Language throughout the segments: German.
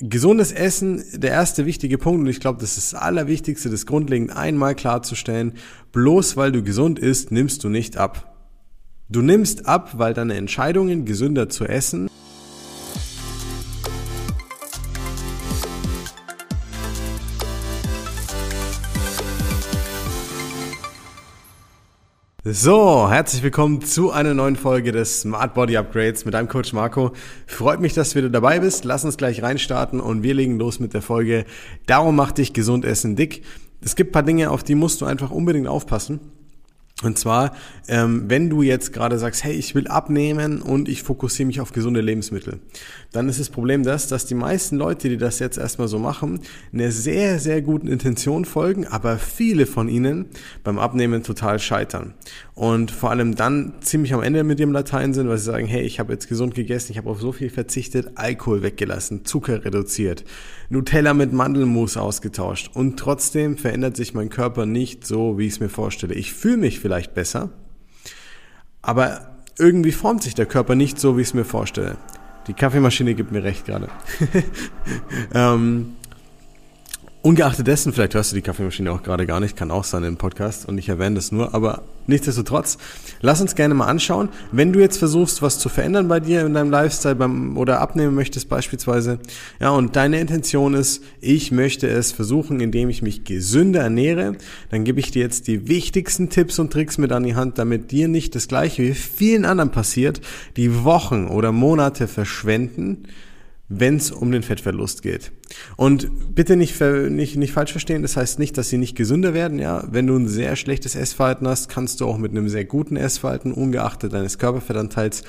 Gesundes Essen, der erste wichtige Punkt, und ich glaube, das ist das Allerwichtigste, das grundlegend einmal klarzustellen, bloß weil du gesund isst, nimmst du nicht ab. Du nimmst ab, weil deine Entscheidungen, gesünder zu essen, So, herzlich willkommen zu einer neuen Folge des Smart Body Upgrades mit deinem Coach Marco. Freut mich, dass du wieder dabei bist. Lass uns gleich reinstarten und wir legen los mit der Folge. Darum macht dich gesund essen dick. Es gibt paar Dinge, auf die musst du einfach unbedingt aufpassen. Und zwar, ähm, wenn du jetzt gerade sagst, hey, ich will abnehmen und ich fokussiere mich auf gesunde Lebensmittel, dann ist das Problem das, dass die meisten Leute, die das jetzt erstmal so machen, einer sehr, sehr guten Intention folgen, aber viele von ihnen beim Abnehmen total scheitern. Und vor allem dann ziemlich am Ende mit dem Latein sind, weil sie sagen, hey, ich habe jetzt gesund gegessen, ich habe auf so viel verzichtet, Alkohol weggelassen, Zucker reduziert, Nutella mit Mandelmus ausgetauscht und trotzdem verändert sich mein Körper nicht so, wie ich es mir vorstelle. Ich fühle mich vielleicht besser, aber irgendwie formt sich der Körper nicht so, wie ich es mir vorstelle. Die Kaffeemaschine gibt mir recht gerade. ähm, Ungeachtet dessen, vielleicht hörst du die Kaffeemaschine auch gerade gar nicht, kann auch sein im Podcast und ich erwähne das nur, aber nichtsdestotrotz, lass uns gerne mal anschauen, wenn du jetzt versuchst, was zu verändern bei dir in deinem Lifestyle beim, oder abnehmen möchtest beispielsweise, ja, und deine Intention ist, ich möchte es versuchen, indem ich mich gesünder ernähre, dann gebe ich dir jetzt die wichtigsten Tipps und Tricks mit an die Hand, damit dir nicht das gleiche wie vielen anderen passiert, die Wochen oder Monate verschwenden, wenn es um den Fettverlust geht. Und bitte nicht, nicht, nicht falsch verstehen, das heißt nicht, dass sie nicht gesünder werden. Ja, Wenn du ein sehr schlechtes Essverhalten hast, kannst du auch mit einem sehr guten Essverhalten, ungeachtet deines Körperfettanteils,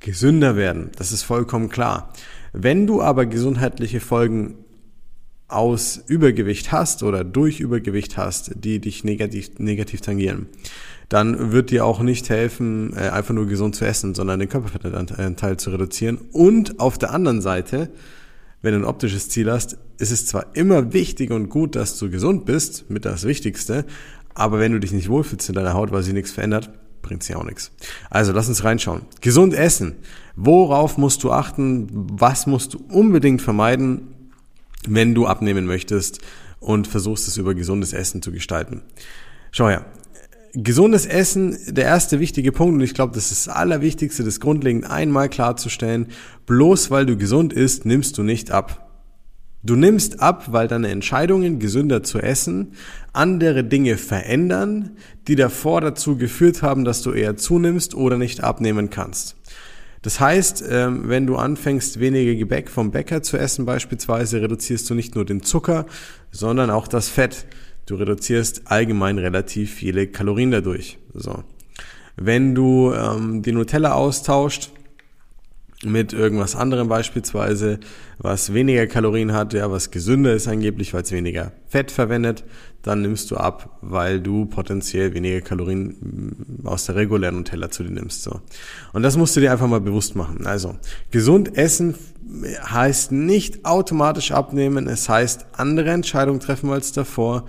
gesünder werden. Das ist vollkommen klar. Wenn du aber gesundheitliche Folgen aus Übergewicht hast oder durch Übergewicht hast, die dich negativ, negativ tangieren, dann wird dir auch nicht helfen, äh, einfach nur gesund zu essen, sondern den Körperfettanteil zu reduzieren. Und auf der anderen Seite, wenn du ein optisches Ziel hast, ist es zwar immer wichtig und gut, dass du gesund bist, mit das Wichtigste, aber wenn du dich nicht wohlfühlst in deiner Haut, weil sie nichts verändert, bringt sie auch nichts. Also lass uns reinschauen. Gesund essen. Worauf musst du achten? Was musst du unbedingt vermeiden, wenn du abnehmen möchtest und versuchst es über gesundes Essen zu gestalten? Schau her, gesundes Essen, der erste wichtige Punkt, und ich glaube, das ist das Allerwichtigste, das grundlegend einmal klarzustellen, bloß weil du gesund isst, nimmst du nicht ab. Du nimmst ab, weil deine Entscheidungen, gesünder zu essen, andere Dinge verändern, die davor dazu geführt haben, dass du eher zunimmst oder nicht abnehmen kannst. Das heißt, ähm, wenn du anfängst, weniger Gebäck vom Bäcker zu essen beispielsweise, reduzierst du nicht nur den Zucker, sondern auch das Fett. Du reduzierst allgemein relativ viele Kalorien dadurch. So. Wenn du ähm, die Nutella austauscht mit irgendwas anderem beispielsweise, was weniger Kalorien hat, ja, was gesünder ist angeblich, weil es weniger Fett verwendet, dann nimmst du ab, weil du potenziell weniger Kalorien mm, aus der regulären Nutella zu dir nimmst. So. Und das musst du dir einfach mal bewusst machen. Also, gesund essen heißt nicht automatisch abnehmen, es heißt andere Entscheidungen treffen als davor.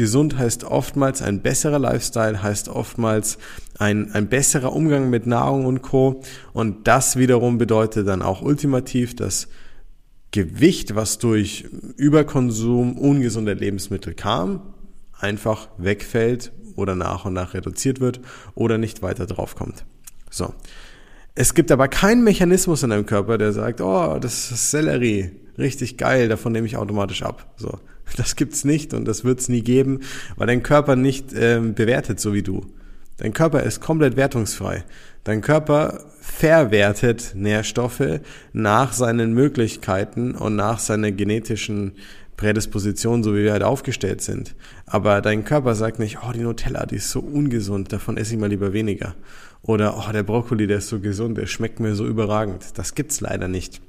Gesund heißt oftmals ein besserer Lifestyle, heißt oftmals ein, ein besserer Umgang mit Nahrung und Co. Und das wiederum bedeutet dann auch ultimativ, dass Gewicht, was durch Überkonsum ungesunder Lebensmittel kam, einfach wegfällt oder nach und nach reduziert wird oder nicht weiter draufkommt. So. Es gibt aber keinen Mechanismus in deinem Körper, der sagt, oh, das ist Sellerie, richtig geil, davon nehme ich automatisch ab. So, das gibt's nicht und das wird's nie geben, weil dein Körper nicht ähm, bewertet, so wie du. Dein Körper ist komplett wertungsfrei. Dein Körper verwertet Nährstoffe nach seinen Möglichkeiten und nach seiner genetischen Prädisposition, so wie wir halt aufgestellt sind. Aber dein Körper sagt nicht, oh, die Nutella, die ist so ungesund, davon esse ich mal lieber weniger. Oder, oh, der Brokkoli, der ist so gesund, der schmeckt mir so überragend. Das gibt's leider nicht.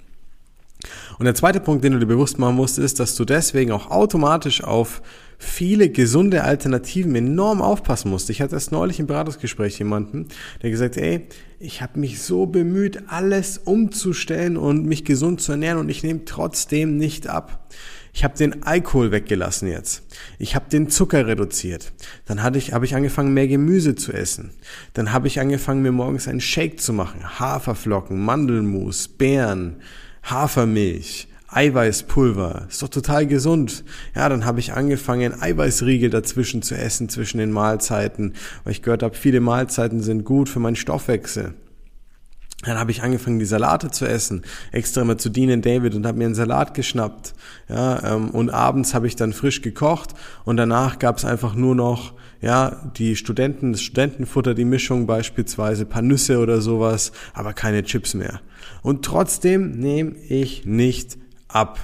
Und der zweite Punkt, den du dir bewusst machen musst, ist, dass du deswegen auch automatisch auf viele gesunde Alternativen enorm aufpassen musst. Ich hatte erst neulich im Beratungsgespräch jemanden, der gesagt, ey, ich habe mich so bemüht, alles umzustellen und mich gesund zu ernähren und ich nehme trotzdem nicht ab. Ich habe den Alkohol weggelassen jetzt. Ich habe den Zucker reduziert. Dann hatte ich, habe ich angefangen, mehr Gemüse zu essen. Dann habe ich angefangen, mir morgens einen Shake zu machen. Haferflocken, Mandelmus, Beeren, Hafermilch, Eiweißpulver, ist doch total gesund. Ja, dann habe ich angefangen, Eiweißriegel dazwischen zu essen, zwischen den Mahlzeiten, weil ich gehört habe, viele Mahlzeiten sind gut für meinen Stoffwechsel. Dann habe ich angefangen, die Salate zu essen, extra mal zu dienen David und habe mir einen Salat geschnappt. Ja, ähm, und abends habe ich dann frisch gekocht und danach gab es einfach nur noch ja die Studenten, das Studentenfutter, die Mischung beispielsweise, paar Nüsse oder sowas, aber keine Chips mehr. Und trotzdem nehme ich nicht ab.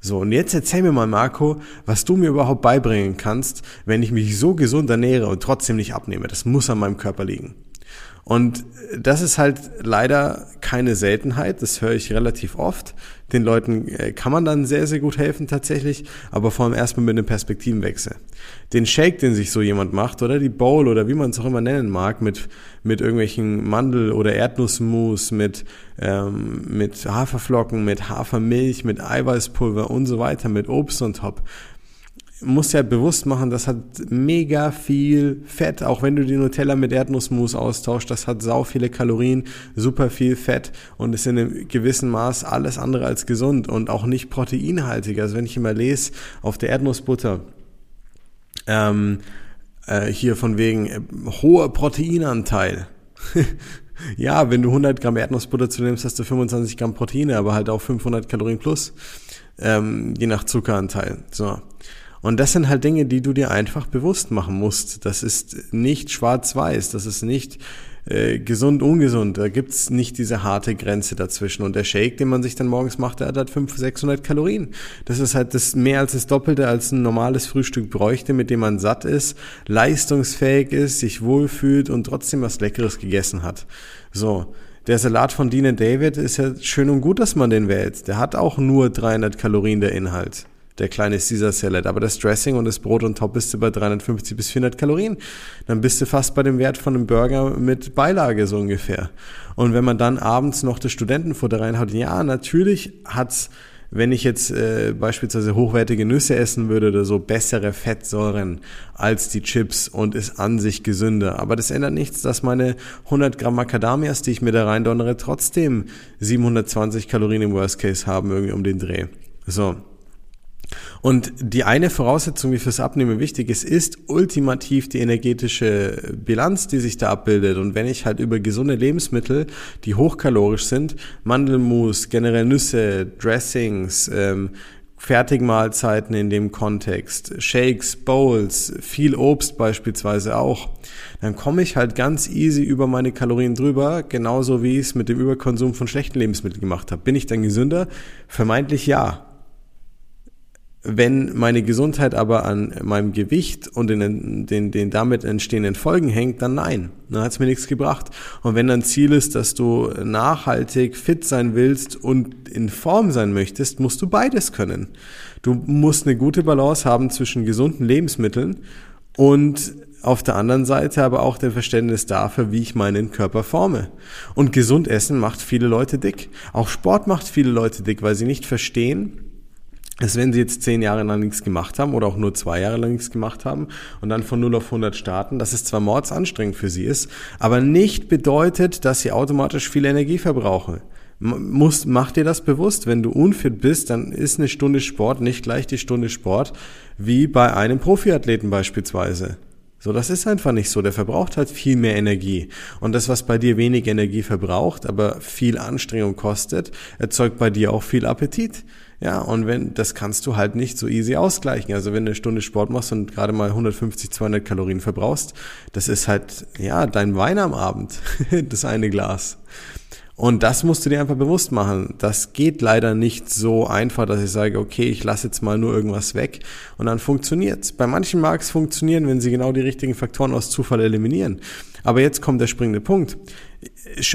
So, und jetzt erzähl mir mal, Marco, was du mir überhaupt beibringen kannst, wenn ich mich so gesund ernähre und trotzdem nicht abnehme. Das muss an meinem Körper liegen. Und das ist halt leider keine Seltenheit, das höre ich relativ oft. Den Leuten äh, kann man dann sehr, sehr gut helfen tatsächlich, aber vor allem erstmal mit einem Perspektivenwechsel. Den Shake, den sich so jemand macht, oder die Bowl oder wie man es auch immer nennen mag, mit, mit irgendwelchen Mandel- oder Erdnussmus, mit, ähm, mit Haferflocken, mit Hafermilch, mit Eiweißpulver und so weiter, mit Obst und Top musst ja bewusst machen, das hat mega viel Fett, auch wenn du die Nutella mit Erdnussmus austauschst, das hat sau viele Kalorien, super viel Fett und ist in einem gewissen Maß alles andere als gesund und auch nicht proteinhaltig. Also wenn ich immer lese auf der Erdnussbutter, ähm, äh, hier von wegen äh, hoher Proteinanteil. ja, wenn du 100 Gramm Erdnussbutter zu nimmst, hast du 25 Gramm Proteine, aber halt auch 500 Kalorien plus, ähm, je nach Zuckeranteil. So. Und das sind halt Dinge, die du dir einfach bewusst machen musst. Das ist nicht schwarz-weiß, das ist nicht äh, gesund, ungesund. Da gibt's nicht diese harte Grenze dazwischen. Und der Shake, den man sich dann morgens macht, der hat halt 500, 600 Kalorien. Das ist halt das mehr als das Doppelte, als ein normales Frühstück bräuchte, mit dem man satt ist, leistungsfähig ist, sich wohlfühlt und trotzdem was Leckeres gegessen hat. So. Der Salat von Dean David ist ja schön und gut, dass man den wählt. Der hat auch nur 300 Kalorien der Inhalt der kleine Caesar Salad. Aber das Dressing und das Brot und Top bist du bei 350 bis 400 Kalorien. Dann bist du fast bei dem Wert von einem Burger mit Beilage so ungefähr. Und wenn man dann abends noch das Studentenfutter reinhaut, ja, natürlich hat's wenn ich jetzt äh, beispielsweise hochwertige Nüsse essen würde oder so, bessere Fettsäuren als die Chips und ist an sich gesünder. Aber das ändert nichts, dass meine 100 Gramm Macadamias, die ich mir da rein donnere, trotzdem 720 Kalorien im Worst Case haben, irgendwie um den Dreh. So. Und die eine Voraussetzung, die fürs Abnehmen wichtig ist, ist ultimativ die energetische Bilanz, die sich da abbildet. Und wenn ich halt über gesunde Lebensmittel, die hochkalorisch sind, Mandelmus, generell Nüsse, Dressings, ähm, Fertigmahlzeiten in dem Kontext, Shakes, Bowls, viel Obst beispielsweise auch, dann komme ich halt ganz easy über meine Kalorien drüber, genauso wie ich es mit dem Überkonsum von schlechten Lebensmitteln gemacht habe. Bin ich dann gesünder? Vermeintlich ja. Wenn meine Gesundheit aber an meinem Gewicht und den, den, den damit entstehenden Folgen hängt, dann nein. Dann hat es mir nichts gebracht. Und wenn dein Ziel ist, dass du nachhaltig fit sein willst und in Form sein möchtest, musst du beides können. Du musst eine gute Balance haben zwischen gesunden Lebensmitteln und auf der anderen Seite aber auch der Verständnis dafür, wie ich meinen Körper forme. Und gesund essen macht viele Leute dick. Auch Sport macht viele Leute dick, weil sie nicht verstehen, dass wenn sie jetzt zehn Jahre lang nichts gemacht haben oder auch nur zwei Jahre lang nichts gemacht haben und dann von 0 auf 100 starten, dass es zwar mordsanstrengend für sie ist, aber nicht bedeutet, dass sie automatisch viel Energie verbrauchen. Muss, mach dir das bewusst, wenn du unfit bist, dann ist eine Stunde Sport nicht gleich die Stunde Sport wie bei einem Profiathleten beispielsweise. So, das ist einfach nicht so. Der verbraucht halt viel mehr Energie. Und das, was bei dir wenig Energie verbraucht, aber viel Anstrengung kostet, erzeugt bei dir auch viel Appetit. Ja, und wenn, das kannst du halt nicht so easy ausgleichen. Also wenn du eine Stunde Sport machst und gerade mal 150, 200 Kalorien verbrauchst, das ist halt, ja, dein Wein am Abend. das eine Glas. Und das musst du dir einfach bewusst machen. Das geht leider nicht so einfach, dass ich sage, okay, ich lasse jetzt mal nur irgendwas weg und dann funktioniert's. Bei manchen mag es funktionieren, wenn sie genau die richtigen Faktoren aus Zufall eliminieren. Aber jetzt kommt der springende Punkt.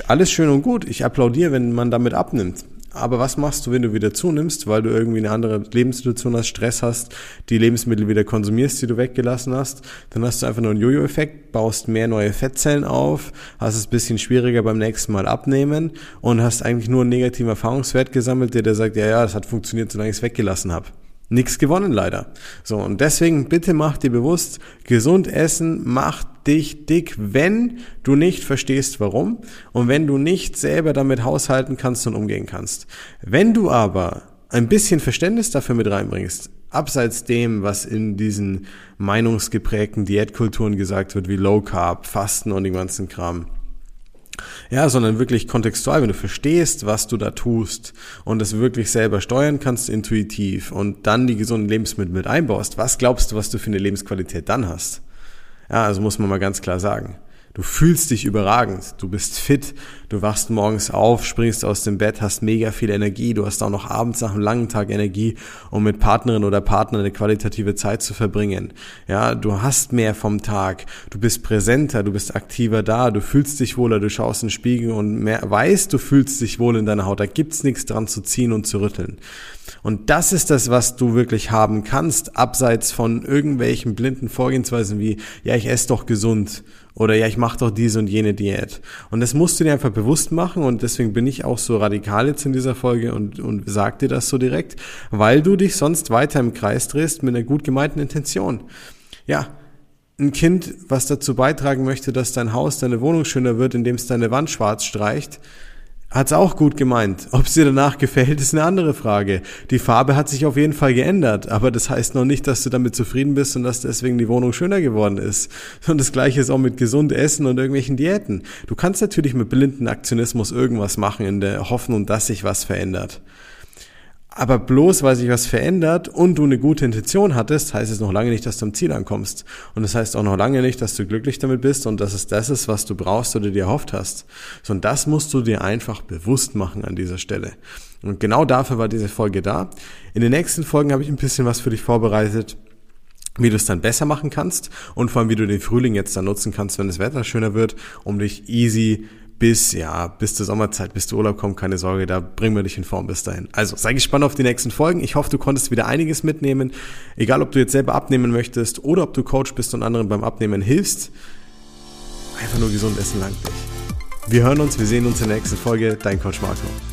Alles schön und gut. Ich applaudiere, wenn man damit abnimmt. Aber was machst du, wenn du wieder zunimmst, weil du irgendwie eine andere Lebenssituation hast, Stress hast, die Lebensmittel wieder konsumierst, die du weggelassen hast? Dann hast du einfach nur einen Jojo-Effekt, baust mehr neue Fettzellen auf, hast es ein bisschen schwieriger beim nächsten Mal abnehmen und hast eigentlich nur einen negativen Erfahrungswert gesammelt, der dir sagt, ja, ja, das hat funktioniert, solange ich es weggelassen habe nichts gewonnen leider. So, und deswegen bitte mach dir bewusst, gesund essen macht dich dick, wenn du nicht verstehst, warum und wenn du nicht selber damit haushalten kannst und umgehen kannst. Wenn du aber ein bisschen Verständnis dafür mit reinbringst, abseits dem, was in diesen meinungsgeprägten Diätkulturen gesagt wird, wie Low Carb, Fasten und den ganzen Kram. Ja, sondern wirklich kontextual, wenn du verstehst, was du da tust und es wirklich selber steuern kannst intuitiv und dann die gesunden Lebensmittel mit einbaust, was glaubst du, was du für eine Lebensqualität dann hast? Ja, also muss man mal ganz klar sagen. Du fühlst dich überragend, du bist fit, du wachst morgens auf, springst aus dem Bett, hast mega viel Energie, du hast auch noch abends nach einem langen Tag Energie, um mit Partnerin oder Partner eine qualitative Zeit zu verbringen. Ja, du hast mehr vom Tag, du bist präsenter, du bist aktiver da, du fühlst dich wohler, du schaust in den Spiegel und mehr, weißt, du fühlst dich wohl in deiner Haut, da gibt's nichts dran zu ziehen und zu rütteln. Und das ist das, was du wirklich haben kannst, abseits von irgendwelchen blinden Vorgehensweisen wie, ja, ich esse doch gesund oder ja, ich mache doch diese und jene Diät. Und das musst du dir einfach bewusst machen und deswegen bin ich auch so radikal jetzt in dieser Folge und, und sag dir das so direkt, weil du dich sonst weiter im Kreis drehst mit einer gut gemeinten Intention. Ja, ein Kind, was dazu beitragen möchte, dass dein Haus, deine Wohnung schöner wird, indem es deine Wand schwarz streicht, hat's auch gut gemeint. Ob es dir danach gefällt, ist eine andere Frage. Die Farbe hat sich auf jeden Fall geändert, aber das heißt noch nicht, dass du damit zufrieden bist und dass deswegen die Wohnung schöner geworden ist. Und das gleiche ist auch mit gesund Essen und irgendwelchen Diäten. Du kannst natürlich mit blinden Aktionismus irgendwas machen in der Hoffnung, dass sich was verändert. Aber bloß weil sich was verändert und du eine gute Intention hattest, heißt es noch lange nicht, dass du am Ziel ankommst. Und das heißt auch noch lange nicht, dass du glücklich damit bist und dass es das ist, was du brauchst oder dir erhofft hast. So, und das musst du dir einfach bewusst machen an dieser Stelle. Und genau dafür war diese Folge da. In den nächsten Folgen habe ich ein bisschen was für dich vorbereitet wie du es dann besser machen kannst und vor allem, wie du den Frühling jetzt dann nutzen kannst, wenn das Wetter schöner wird, um dich easy bis, ja, bis zur Sommerzeit, bis der Urlaub kommt, keine Sorge, da bringen wir dich in Form bis dahin. Also sei gespannt auf die nächsten Folgen. Ich hoffe, du konntest wieder einiges mitnehmen. Egal, ob du jetzt selber abnehmen möchtest oder ob du Coach bist und anderen beim Abnehmen hilfst. Einfach nur gesund essen langt dich. Wir hören uns, wir sehen uns in der nächsten Folge. Dein Coach Marco.